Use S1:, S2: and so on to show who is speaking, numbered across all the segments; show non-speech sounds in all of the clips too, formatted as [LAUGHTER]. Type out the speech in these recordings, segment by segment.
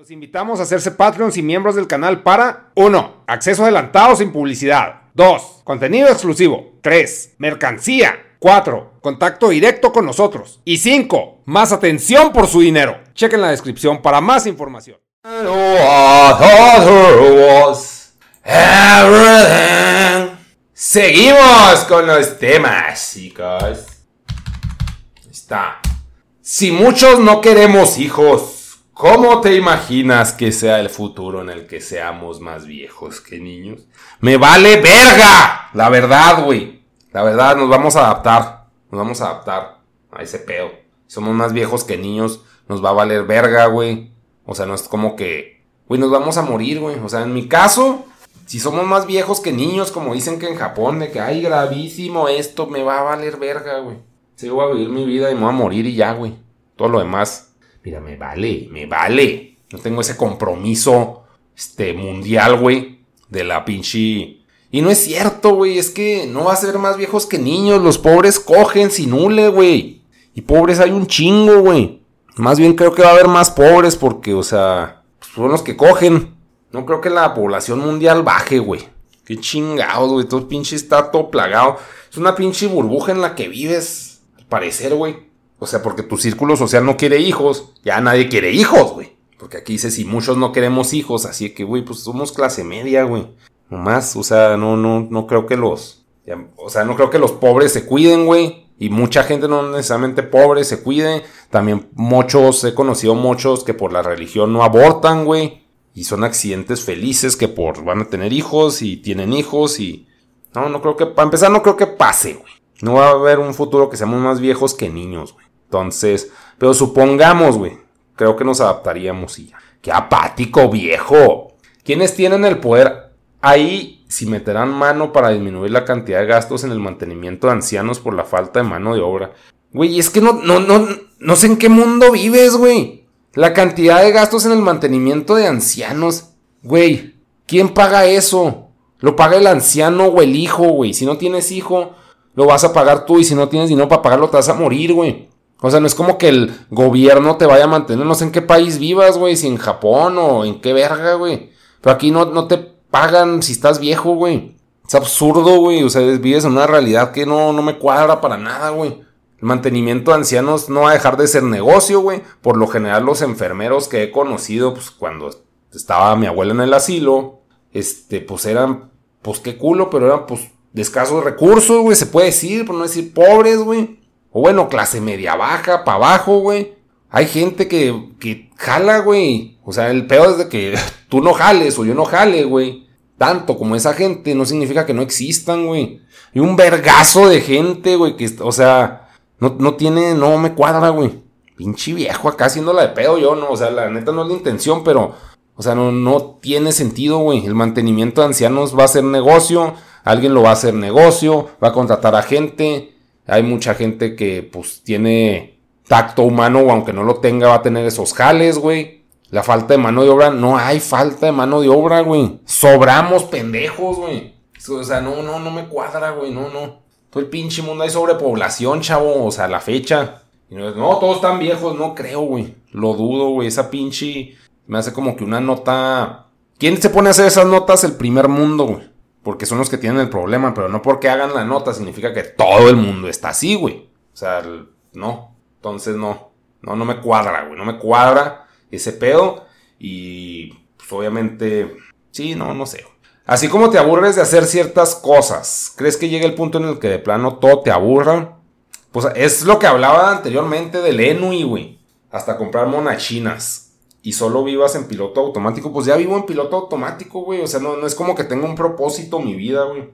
S1: Los invitamos a hacerse Patreons y miembros del canal para 1. Acceso adelantado sin publicidad. 2. Contenido exclusivo. 3. Mercancía. 4. Contacto directo con nosotros. Y 5. Más atención por su dinero. Chequen la descripción para más información. Seguimos con los temas, chicos. Está. Si muchos no queremos hijos, ¿cómo te imaginas que sea el futuro en el que seamos más viejos que niños? Me vale verga. La verdad, güey. La verdad, nos vamos a adaptar. Nos vamos a adaptar a ese pedo. Somos más viejos que niños. Nos va a valer verga, güey. O sea, no es como que, güey, nos vamos a morir, güey. O sea, en mi caso, si somos más viejos que niños, como dicen que en Japón, de que, ay, gravísimo esto, me va a valer verga, güey. Sigo a vivir mi vida y me voy a morir y ya, güey. Todo lo demás, mira, me vale, me vale. No tengo ese compromiso, este, mundial, güey, de la pinche... Y no es cierto, güey, es que no va a ser más viejos que niños. Los pobres cogen sin hule, güey. Y pobres hay un chingo, güey. Más bien creo que va a haber más pobres porque, o sea, pues, son los que cogen. No creo que la población mundial baje, güey. Qué chingados, güey. Todo pinche está todo plagado. Es una pinche burbuja en la que vives, al parecer, güey. O sea, porque tu círculo social no quiere hijos. Ya nadie quiere hijos, güey. Porque aquí dice, si muchos no queremos hijos, así que, güey, pues somos clase media, güey. No más, o sea, no, no, no creo que los... o sea, no creo que los pobres se cuiden, güey. Y mucha gente no necesariamente pobre se cuide. También muchos, he conocido muchos que por la religión no abortan, güey. Y son accidentes felices que por van a tener hijos y tienen hijos y... No, no creo que... Para empezar, no creo que pase, güey. No va a haber un futuro que seamos más viejos que niños, güey. Entonces, pero supongamos, güey. Creo que nos adaptaríamos y ya. ¡Qué apático, viejo! ¿Quiénes tienen el poder ahí si meterán mano para disminuir la cantidad de gastos en el mantenimiento de ancianos por la falta de mano de obra? Güey, es que no, no, no, no sé en qué mundo vives, güey. La cantidad de gastos en el mantenimiento de ancianos. Güey, ¿quién paga eso? Lo paga el anciano o el hijo, güey. Si no tienes hijo, lo vas a pagar tú. Y si no tienes dinero para pagarlo, te vas a morir, güey. O sea, no es como que el gobierno te vaya a mantener. No sé en qué país vivas, güey. Si en Japón o en qué verga, güey. Pero aquí no, no te pagan si estás viejo, güey. Es absurdo, güey. O sea, vives en una realidad que no, no me cuadra para nada, güey. El mantenimiento de ancianos no va a dejar de ser negocio, güey. Por lo general, los enfermeros que he conocido, pues cuando estaba mi abuela en el asilo, este, pues eran, pues qué culo, pero eran, pues, de escasos recursos, güey. Se puede decir, por no decir pobres, güey. O bueno, clase media baja, para abajo, güey. Hay gente que, que jala, güey. O sea, el peor es de que tú no jales o yo no jale, güey. Tanto como esa gente no significa que no existan, güey. Y un vergazo de gente, güey, que, o sea, no, no tiene, no me cuadra, güey. Pinche viejo acá haciéndola de pedo yo, no, o sea, la neta no es la intención, pero, o sea, no, no tiene sentido, güey. El mantenimiento de ancianos va a ser negocio, alguien lo va a hacer negocio, va a contratar a gente. Hay mucha gente que, pues, tiene tacto humano, o aunque no lo tenga, va a tener esos jales, güey. La falta de mano de obra, no hay falta de mano de obra, güey. Sobramos pendejos, güey. O sea, no, no, no me cuadra, güey, no, no. Todo el pinche mundo hay sobrepoblación, chavo, o sea, la fecha. no, todos están viejos, no creo, güey. Lo dudo, güey. Esa pinche me hace como que una nota. ¿Quién se pone a hacer esas notas? El primer mundo, güey. Porque son los que tienen el problema, pero no porque hagan la nota significa que todo el mundo está así, güey. O sea, no. Entonces no. No, no me cuadra, güey. No me cuadra ese pedo. Y pues obviamente, sí, no, no sé. Así como te aburres de hacer ciertas cosas, ¿crees que llega el punto en el que de plano todo te aburra? Pues es lo que hablaba anteriormente del Enui, güey. Hasta comprar monachinas y solo vivas en piloto automático, pues ya vivo en piloto automático, güey. O sea, no, no es como que tenga un propósito mi vida, güey.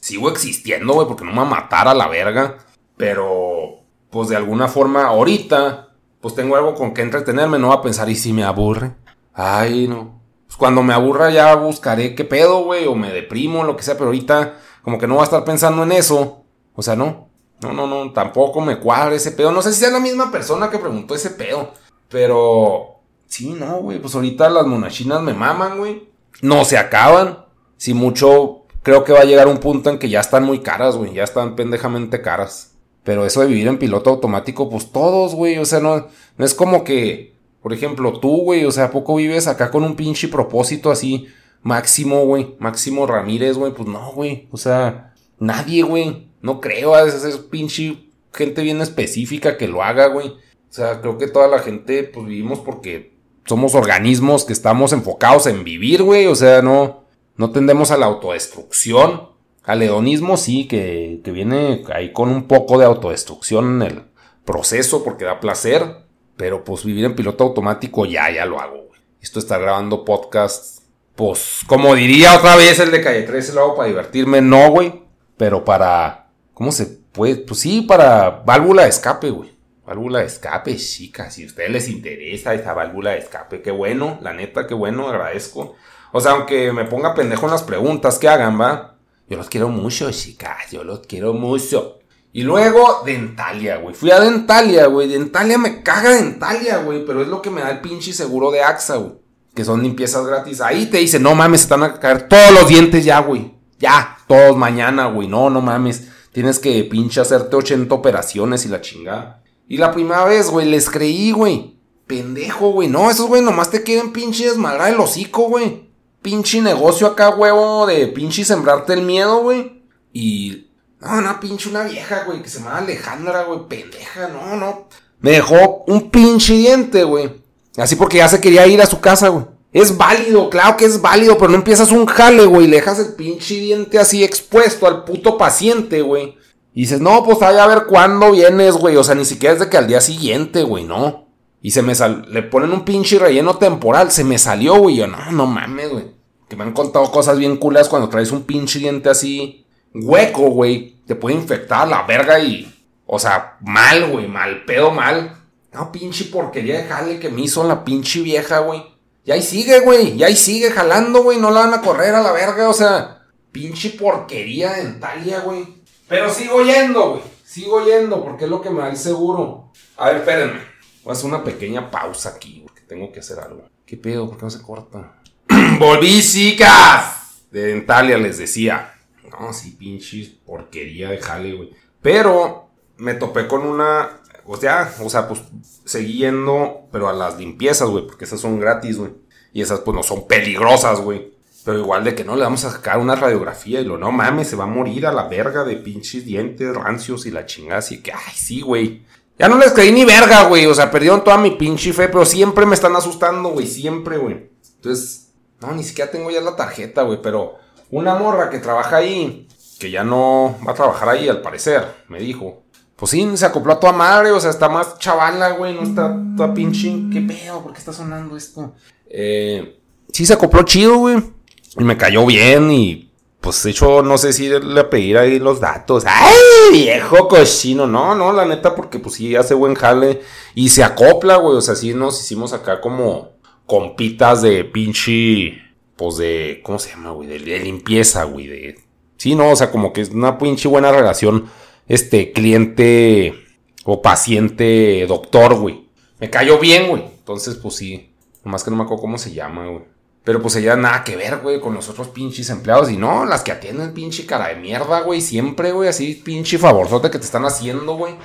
S1: Sigo existiendo, güey, porque no me va a matar a la verga. Pero, pues de alguna forma, ahorita, pues tengo algo con que entretenerme. No va a pensar, ¿y si me aburre? Ay, no. Pues cuando me aburra ya buscaré qué pedo, güey, o me deprimo, lo que sea. Pero ahorita, como que no voy a estar pensando en eso. O sea, no. No, no, no, tampoco me cuadra ese pedo. No sé si sea la misma persona que preguntó ese pedo. Pero Sí, no, güey. Pues ahorita las monachinas me maman, güey. No se acaban. Si mucho, creo que va a llegar un punto en que ya están muy caras, güey. Ya están pendejamente caras. Pero eso de vivir en piloto automático, pues todos, güey. O sea, no, no es como que, por ejemplo, tú, güey. O sea, ¿a poco vives acá con un pinche propósito así? Máximo, güey. Máximo Ramírez, güey. Pues no, güey. O sea, nadie, güey. No creo. A veces es pinche gente bien específica que lo haga, güey. O sea, creo que toda la gente, pues vivimos porque somos organismos que estamos enfocados en vivir, güey. O sea, no, no tendemos a la autodestrucción. Al hedonismo sí, que, que viene ahí con un poco de autodestrucción en el proceso porque da placer. Pero pues vivir en piloto automático ya, ya lo hago, güey. Esto está grabando podcast. Pues, como diría otra vez el de Calle 13, lo hago para divertirme. No, güey. Pero para... ¿Cómo se puede? Pues sí, para válvula de escape, güey. Válvula de escape, chicas. Si a ustedes les interesa esa válvula de escape, qué bueno, la neta, qué bueno, agradezco. O sea, aunque me ponga pendejo en las preguntas que hagan, va. Yo los quiero mucho, chicas, yo los quiero mucho. Y luego, Dentalia, güey. Fui a Dentalia, güey. Dentalia me caga Dentalia, güey. Pero es lo que me da el pinche seguro de AXA, güey. Que son limpiezas gratis. Ahí te dice, no mames, están a caer todos los dientes ya, güey. Ya, todos mañana, güey. No, no mames. Tienes que pinche hacerte 80 operaciones y la chingada. Y la primera vez, güey, les creí, güey. Pendejo, güey. No, esos, güey, nomás te quieren pinche desmadrar el hocico, güey. Pinche negocio acá, huevo, de pinche sembrarte el miedo, güey. Y. No, no, pinche una vieja, güey, que se llama Alejandra, güey. Pendeja, no, no. Me dejó un pinche diente, güey. Así porque ya se quería ir a su casa, güey. Es válido, claro que es válido, pero no empiezas un jale, güey. Le dejas el pinche diente así expuesto al puto paciente, güey. Y dices, no, pues vaya a ver cuándo vienes, güey. O sea, ni siquiera es de que al día siguiente, güey, no. Y se me sal... le ponen un pinche relleno temporal. Se me salió, güey. Yo, no, no mames, güey. Que me han contado cosas bien culas cuando traes un pinche diente así hueco, güey. Te puede infectar la verga y. O sea, mal, güey. Mal, pedo mal. No, pinche porquería de jale que me hizo la pinche vieja, güey. Y ahí sigue, güey. Y ahí sigue jalando, güey. No la van a correr a la verga. O sea, pinche porquería dentalia, güey. Pero sigo yendo, güey. Sigo yendo porque es lo que me da el seguro. A ver, espérenme. Voy a hacer una pequeña pausa aquí, porque tengo que hacer algo. ¿Qué pedo? ¿Por qué no se corta? [CLEARS THROAT] ¡Volví, chicas! De Dentalia les decía. No, sí, pinches porquería de jale, güey. Pero me topé con una. O sea, o sea, pues seguí yendo, pero a las limpiezas, güey, porque esas son gratis, güey. Y esas, pues no son peligrosas, güey. Pero igual de que no le vamos a sacar una radiografía y lo no mames, se va a morir a la verga de pinches dientes rancios y la chingada. Así que, ay, sí, güey. Ya no les creí ni verga, güey. O sea, perdieron toda mi pinche fe, pero siempre me están asustando, güey. Siempre, güey. Entonces, no, ni siquiera tengo ya la tarjeta, güey. Pero una morra que trabaja ahí, que ya no va a trabajar ahí, al parecer, me dijo. Pues sí, se acopló a toda madre, o sea, está más chavala, güey. No está toda pinche. ¿Qué pedo? ¿Por qué está sonando esto? Eh, sí, se acopló chido, güey. Y me cayó bien y pues de hecho no sé si le pedir ahí los datos. ¡Ay, viejo cochino! No, no, la neta porque pues sí hace buen jale y se acopla, güey. O sea, sí nos hicimos acá como compitas de pinche, pues de, ¿cómo se llama, güey? De, limpieza, güey. De... Sí, no, o sea, como que es una pinche buena relación, este, cliente O paciente doctor, güey. Me cayó bien, güey. Entonces, pues sí. Nomás que no me acuerdo cómo se llama, güey. Pero pues ella nada que ver, güey, con los otros pinches empleados. Y no, las que atienden pinche cara de mierda, güey. Siempre, güey, así pinche favorzote que te están haciendo, güey.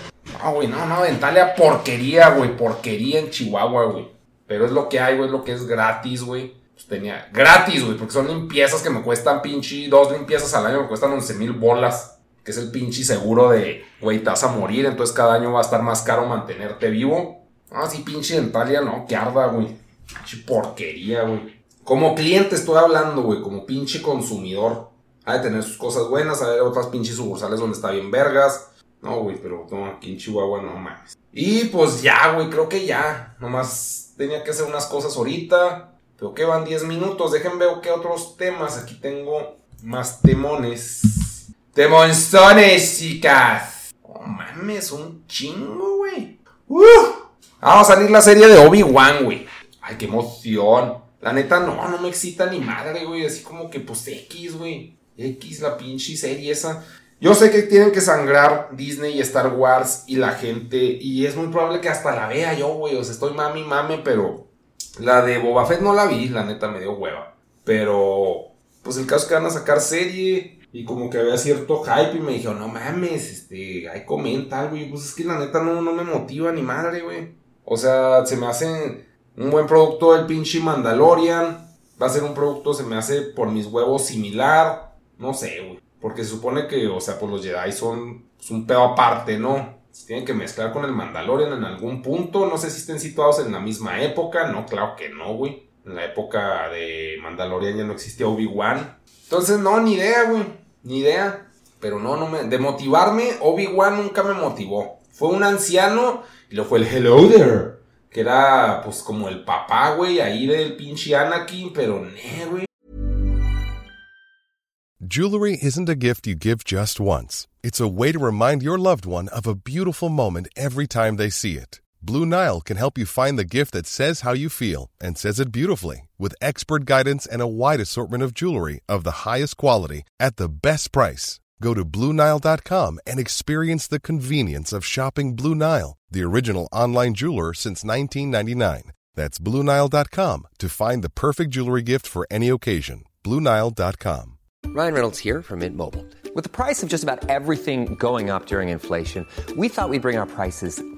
S1: No, güey, no, no, Dentalia porquería, güey. Porquería en Chihuahua, güey. Pero es lo que hay, güey, es lo que es gratis, güey. Pues tenía. Gratis, güey, porque son limpiezas que me cuestan pinche. Dos limpiezas al año me cuestan 11 mil bolas. Que es el pinche seguro de, güey, te vas a morir. Entonces cada año va a estar más caro mantenerte vivo. Ah, sí, pinche Dentalia, no, que arda, güey. Pinche porquería, güey. Como cliente estoy hablando, güey, como pinche consumidor. Ha de tener sus cosas buenas, hay otras pinches sucursales donde está bien vergas. No, güey, pero no, aquí en Chihuahua no mames. Y pues ya, güey, creo que ya. Nomás tenía que hacer unas cosas ahorita. Pero que van 10 minutos. Dejen ver qué otros temas. Aquí tengo más temones. Temonzones, chicas. Oh mames, un chingo, güey. ¡Uh! Vamos a salir la serie de Obi-Wan, güey. Ay, qué emoción. La neta, no, no me excita ni madre, güey. Así como que, pues, X, güey. X, la pinche serie esa. Yo sé que tienen que sangrar Disney y Star Wars y la gente. Y es muy probable que hasta la vea yo, güey. O sea, estoy mami, mame, pero. La de Boba Fett no la vi, la neta me dio hueva. Pero. Pues el caso es que van a sacar serie. Y como que había cierto hype y me dijo, no mames, este, ahí comenta, güey. Pues es que la neta no, no me motiva ni madre, güey. O sea, se me hace un buen producto el pinche Mandalorian. Va a ser un producto, se me hace por mis huevos similar. No sé, güey. Porque se supone que, o sea, pues los Jedi son pues, un pedo aparte, ¿no? Se tienen que mezclar con el Mandalorian en algún punto. No sé si estén situados en la misma época. No, claro que no, güey. En la época de Mandalorian ya no existía Obi-Wan. Entonces, no, ni idea, güey. Ni idea. Pero no, no me. De motivarme, Obi-Wan nunca me motivó. Fue un anciano y lo fue el Hello there. Que era, pues, como el papá, güey, ahí del pinche Anakin, pero ne, güey.
S2: Jewelry isn't a gift you give just once. It's a way to remind your loved one of a beautiful moment every time they see it. Blue Nile can help you find the gift that says how you feel and says it beautifully with expert guidance and a wide assortment of jewelry of the highest quality at the best price. Go to BlueNile.com and experience the convenience of shopping Blue Nile, the original online jeweler since 1999. That's BlueNile.com to find the perfect jewelry gift for any occasion. BlueNile.com.
S3: Ryan Reynolds here from Mint Mobile. With the price of just about everything going up during inflation, we thought we'd bring our prices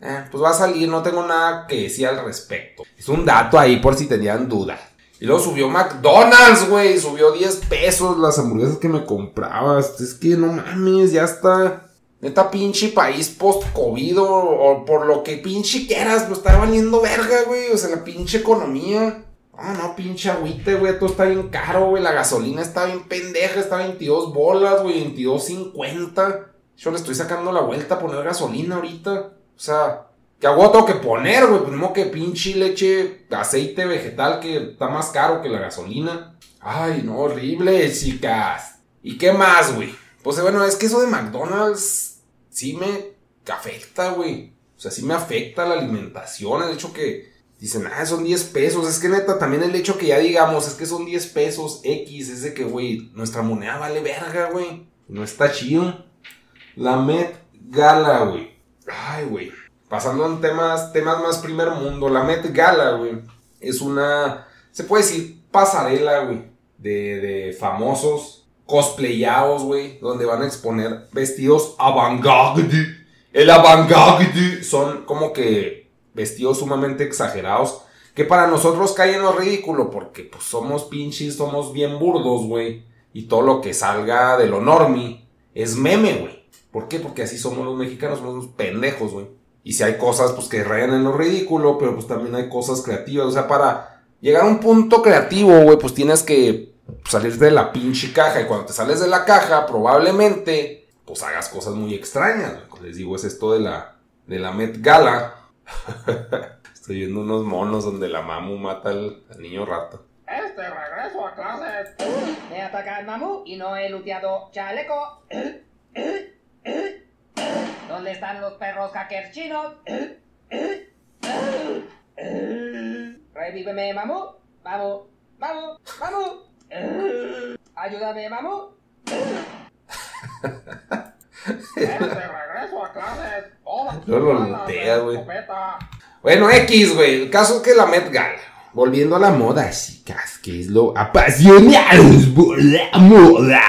S1: Eh, pues va a salir, no tengo nada que decir al respecto. Es un dato ahí por si tenían duda. Y luego subió McDonald's, güey. Subió 10 pesos las hamburguesas que me comprabas. Es que no mames, ya está. Neta pinche país post-COVID o, por lo que pinche quieras, pues está valiendo verga, güey. O sea, la pinche economía. Ah, no, pinche agüite, güey. Todo está bien caro, güey. La gasolina está bien pendeja. Está 22 bolas, güey. 22.50. Yo le estoy sacando la vuelta a poner gasolina ahorita. O sea, que agua tengo que poner, güey. Pues no que pinche leche, aceite vegetal que está más caro que la gasolina. Ay, no, horrible, chicas. ¿Y qué más, güey? Pues bueno, es que eso de McDonald's sí me afecta, güey. O sea, sí me afecta la alimentación. El hecho que dicen, ah, son 10 pesos. Es que neta, también el hecho que ya digamos, es que son 10 pesos X. Es de que, güey, nuestra moneda vale verga, güey. No está chido. La Met Gala, güey. Ay, güey. Pasando en temas, temas más primer mundo. La Met Gala, güey. Es una, se puede decir, pasarela, güey. De, de famosos cosplayados, güey. Donde van a exponer vestidos avant-garde. El avant-garde son como que vestidos sumamente exagerados. Que para nosotros caen en lo ridículo. Porque pues somos pinches, somos bien burdos, güey. Y todo lo que salga de lo normie es meme, güey. ¿Por qué? Porque así somos los mexicanos, somos unos pendejos, güey. Y si hay cosas, pues, que rayan en lo ridículo, pero pues también hay cosas creativas. O sea, para llegar a un punto creativo, güey, pues tienes que salir de la pinche caja. Y cuando te sales de la caja, probablemente, pues hagas cosas muy extrañas. güey. Les digo, es esto de la, de la Met Gala. [LAUGHS] Estoy viendo unos monos donde la mamu mata al, al niño rato.
S4: Este regreso a clases. Me ataca el mamú y no he luteado chaleco. [COUGHS] ¿Dónde están los perros hackers chinos? Revíveme, mamú. Vamos, vamos, vamos. Ayúdame. Este regreso a clases. De
S1: lutea, güey. Bueno, X, güey. El caso es que la Met Gala, volviendo a la moda, chicas, que es lo apasionados por la moda.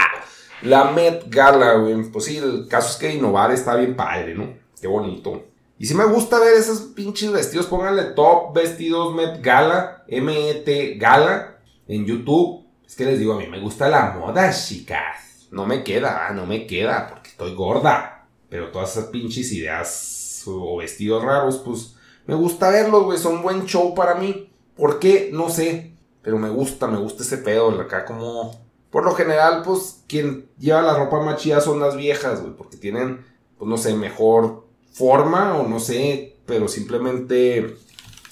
S1: La Met Gala, güey. Pues sí, el caso es que innovar está bien padre, ¿no? Qué bonito. Y si me gusta ver esos pinches vestidos, pónganle top vestidos Met Gala, M-E-T Gala, en YouTube. Es que les digo, a mí me gusta la moda, chicas. No me queda, ah, no me queda, porque estoy gorda. Pero todas esas pinches ideas o vestidos raros, pues me gusta verlos, güey. Son buen show para mí. ¿Por qué? No sé. Pero me gusta, me gusta ese pedo. Acá como... Por lo general, pues, quien lleva la ropa más son las viejas, güey. Porque tienen, pues, no sé, mejor forma o no sé. Pero simplemente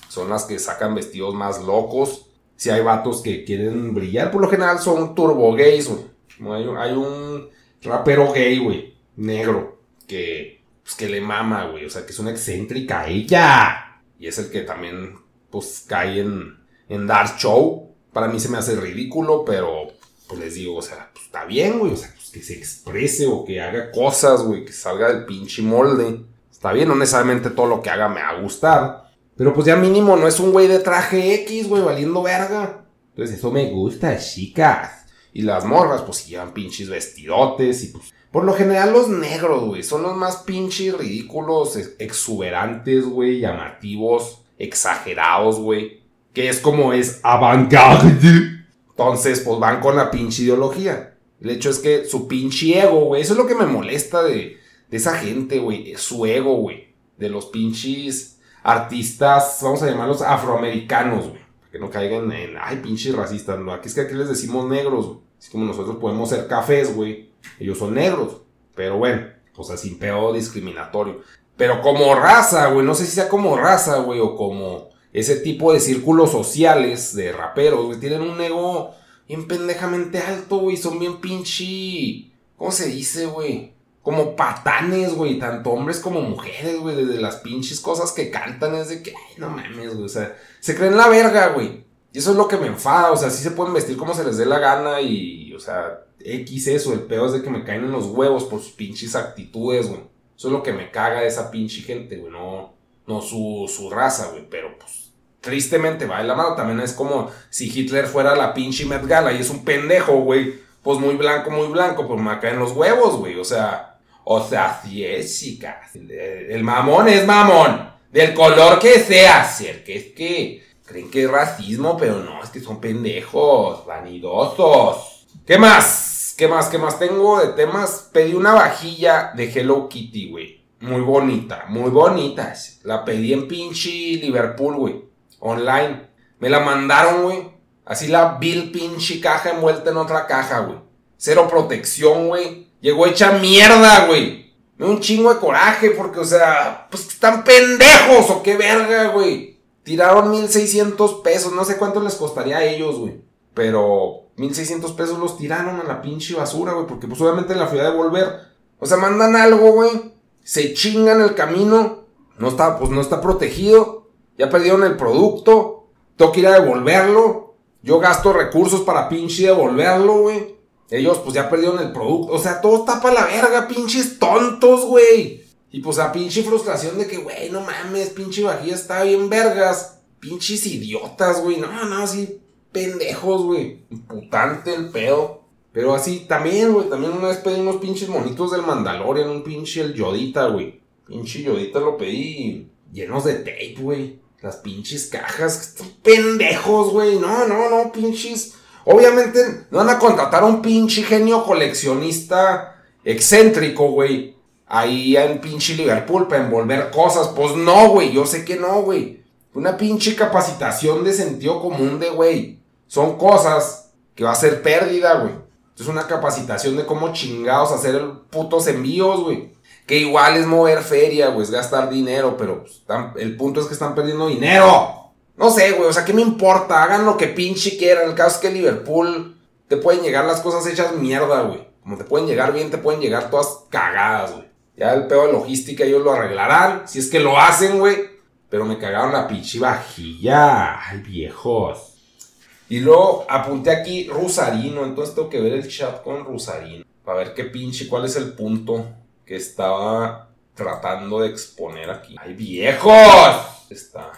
S1: son las que sacan vestidos más locos. Si hay vatos que quieren brillar, por lo general son turbo gays, güey. Hay, un- rapero gay, güey, negro, que, pues, que le mama, güey. O sea, que es una excéntrica ella. Y es el que también, pues, cae en, en Dark Show. Para mí se me hace ridículo, pero, pues les digo, o sea, pues está bien, güey. O sea, pues que se exprese o que haga cosas, güey, que salga del pinche molde. Está bien, no necesariamente todo lo que haga me va a gustar. Pero pues ya mínimo no es un güey de traje X, güey, valiendo verga. Entonces eso me gusta, chicas. Y las morras, pues llevan pinches vestidotes y pues... Por lo general los negros, güey, son los más pinches ridículos, ex- exuberantes, güey, llamativos, exagerados, güey. Que es como es avant-garde. Entonces, pues van con la pinche ideología. El hecho es que su pinche ego, güey, eso es lo que me molesta de, esa gente, güey. Su ego, güey. De los pinches artistas, vamos a llamarlos afroamericanos, güey. Que no caigan en, ay, pinches racistas. No, aquí es que aquí les decimos negros, güey. Así como nosotros podemos ser cafés, güey. Ellos son negros. Pero bueno, o sea, sin pedo discriminatorio. Pero como raza, güey, no sé si sea como raza, güey, o como ese tipo de círculos sociales de raperos, güey, tienen un ego bien pendejamente alto, güey, son bien pinche... ¿Cómo se dice, güey? Como patanes, güey, tanto hombres como mujeres, güey, desde las pinches cosas que cantan es de que, ay, no mames, güey, o sea, se creen la verga, güey. Y eso es lo que me enfada, o sea, sí se pueden vestir como se les dé la gana y, o sea, X eso, el peor es de que me caen en los huevos por sus pinches actitudes, güey. Eso es lo que me caga de esa pinche gente, güey, no, no su, su raza, güey, pero pues tristemente va de la mano. También es como si Hitler fuera la pinche Met Gala y es un pendejo, güey. Pues muy blanco, muy blanco, pues me caen los huevos, güey. O sea, o sea, sí es, chicas. El, mamón es mamón. Del color que sea. Si el que es que creen que es racismo, pero no, es que son pendejos, vanidosos. ¿Qué más? ¿Qué más? ¿Qué más tengo de temas? Pedí una vajilla de Hello Kitty, güey. Muy bonita, muy bonita. La pedí en pinche Liverpool, güey. Online. Me la mandaron, güey. Así la vil pinche caja envuelta en otra caja, güey. Cero protección, güey. Llegó hecha mierda, güey. Me un chingo de coraje porque, o sea, pues están pendejos o qué verga, güey. Tiraron 1600 pesos. No sé cuánto les costaría a ellos, güey. Pero 1600 pesos los tiraron a la pinche basura, güey. Porque pues obviamente la fui a devolver. O sea, mandan algo, güey. Se chingan el camino. No está, pues no está protegido. Ya perdieron el producto. Tengo que ir a devolverlo. Yo gasto recursos para pinche devolverlo, güey. Ellos pues ya perdieron el producto. O sea, todo está para la verga, pinches tontos, güey. Y pues a pinche frustración de que, güey, no mames, pinche vajilla está bien vergas. Pinches idiotas, güey. No, no, así pendejos, güey. Imputante el pedo. Pero así también, güey. También una vez pedí unos pinches monitos del Mandalorian. Un pinche el Yodita, güey. Pinche Yodita lo pedí llenos de tape, güey. Las pinches cajas. Están pendejos, güey. No, no, no, pinches. Obviamente no van a contratar a un pinche genio coleccionista excéntrico, güey. Ahí en pinche Liverpool para envolver cosas. Pues no, güey. Yo sé que no, güey. Una pinche capacitación de sentido común de, güey. Son cosas que va a ser pérdida, güey. Es una capacitación de cómo chingados hacer putos envíos, güey. Que igual es mover feria, güey, es gastar dinero, pero pues, el punto es que están perdiendo dinero. No sé, güey, o sea, ¿qué me importa? Hagan lo que pinche quieran. El caso es que Liverpool te pueden llegar las cosas hechas mierda, güey. Como te pueden llegar bien, te pueden llegar todas cagadas, güey. Ya el pedo de logística ellos lo arreglarán, si es que lo hacen, güey. Pero me cagaron la pinche vajilla. Ay, viejos. Y luego apunté aquí Rusarino, entonces tengo que ver el chat con Rusarino. Para ver qué pinche, cuál es el punto que estaba tratando de exponer aquí. ¡Ay, viejos! Está.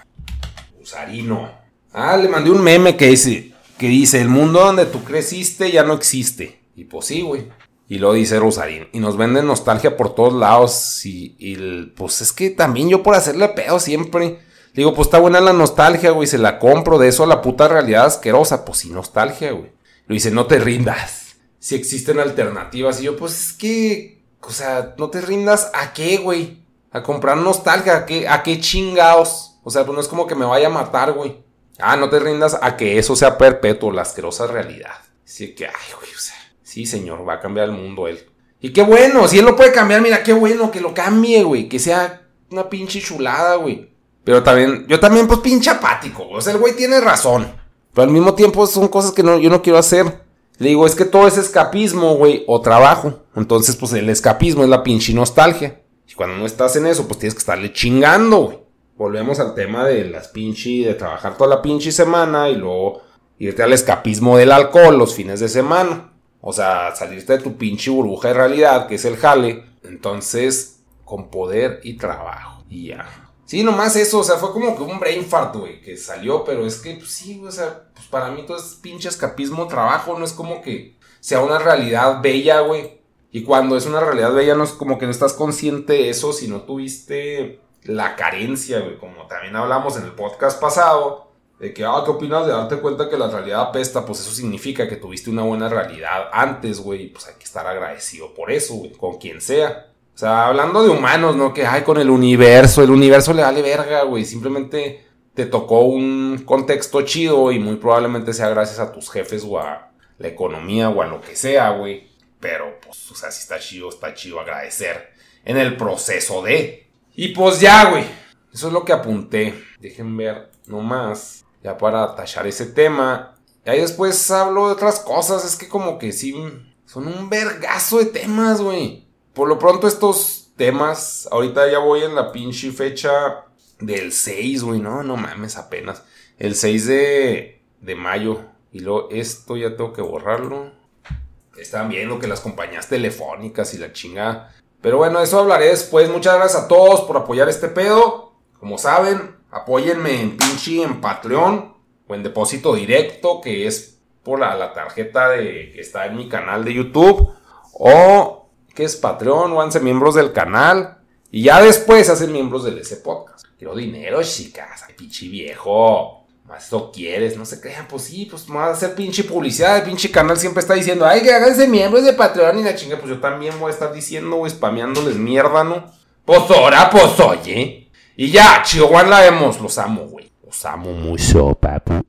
S1: Rusarino. Ah, le mandé un meme que dice, que dice, el mundo donde tú creciste ya no existe. Y pues sí, güey. Y lo dice Rosarín. Y nos venden nostalgia por todos lados. Y, y el- pues es que también yo por hacerle pedo siempre. Digo, pues está buena la nostalgia, güey. Se la compro de eso a la puta realidad asquerosa. Pues sí, nostalgia, güey. Lo dice, no te rindas. Si existen alternativas. Y yo, pues es que. O sea, no te rindas. ¿A qué, güey? A comprar nostalgia. ¿A qué, a qué chingados? O sea, pues no es como que me vaya a matar, güey. Ah, no te rindas a que eso sea perpetuo, la asquerosa realidad. Así que, ay, güey, o sea. Sí, señor, va a cambiar el mundo él. Y qué bueno, si él lo puede cambiar, mira, qué bueno que lo cambie, güey. Que sea una pinche chulada, güey. Pero también, yo también, pues, pinche apático. güey. O sea, el güey tiene razón. Pero al mismo tiempo son cosas que no, yo no quiero hacer. Le digo, es que todo es escapismo, güey, o trabajo. Entonces, pues, el escapismo es la pinche nostalgia. Y cuando no estás en eso, pues tienes que estarle chingando, güey. Volvemos al tema de las pinche, de trabajar toda la pinche semana y luego irte al escapismo del alcohol los fines de semana. O sea, salirte de tu pinche burbuja de realidad, que es el jale. Entonces, con poder y trabajo. Y ya. Sí, nomás eso, o sea, fue como que un brain fart, güey, que salió, pero es que, pues sí, o sea, pues para mí todo es pinche escapismo, trabajo, no es como que sea una realidad bella, güey. Y cuando es una realidad bella, no es como que no estás consciente de eso si no tuviste la carencia, güey, como también hablamos en el podcast pasado, de que, ah, ¿qué opinas de darte cuenta que la realidad apesta? Pues eso significa que tuviste una buena realidad antes, güey, pues hay que estar agradecido por eso, güey, con quien sea. O sea, hablando de humanos, ¿no? Que, ay, con el universo, el universo le vale verga, güey, simplemente te tocó un contexto chido y muy probablemente sea gracias a tus jefes o a la economía o a lo que sea, güey. Pero, pues, o sea, si está chido, está chido agradecer en el proceso de. Y pues ya, güey. Eso es lo que apunté. Dejen ver nomás. Ya para tachar ese tema. Y ahí después hablo de otras cosas. Es que como que sí. Son un vergazo de temas, güey. Por lo pronto estos temas. Ahorita ya voy en la pinche fecha del 6, güey. No, no mames, apenas. El 6 de, de mayo. Y luego esto ya tengo que borrarlo. Estaban viendo que las compañías telefónicas y la chingada. Pero bueno, eso hablaré después. Muchas gracias a todos por apoyar este pedo. Como saben, apóyenme en pinche en Patreon o en depósito directo, que es por la, la tarjeta de, que está en mi canal de YouTube. O que es Patreon, o háganse miembros del canal. Y ya después se hacen miembros del ese podcast. Quiero dinero, chicas. Ay, pinche viejo. Más lo quieres, no se crean, pues sí, pues vamos a hacer pinche publicidad. El pinche canal siempre está diciendo, ay, que háganse miembros de Patreon y la chinga. Pues yo también voy a estar diciendo, güey, spameándoles mierda, ¿no? Pues ahora, pues oye. Y ya, Chihuahua la vemos, los amo, güey. Los amo mucho, papu.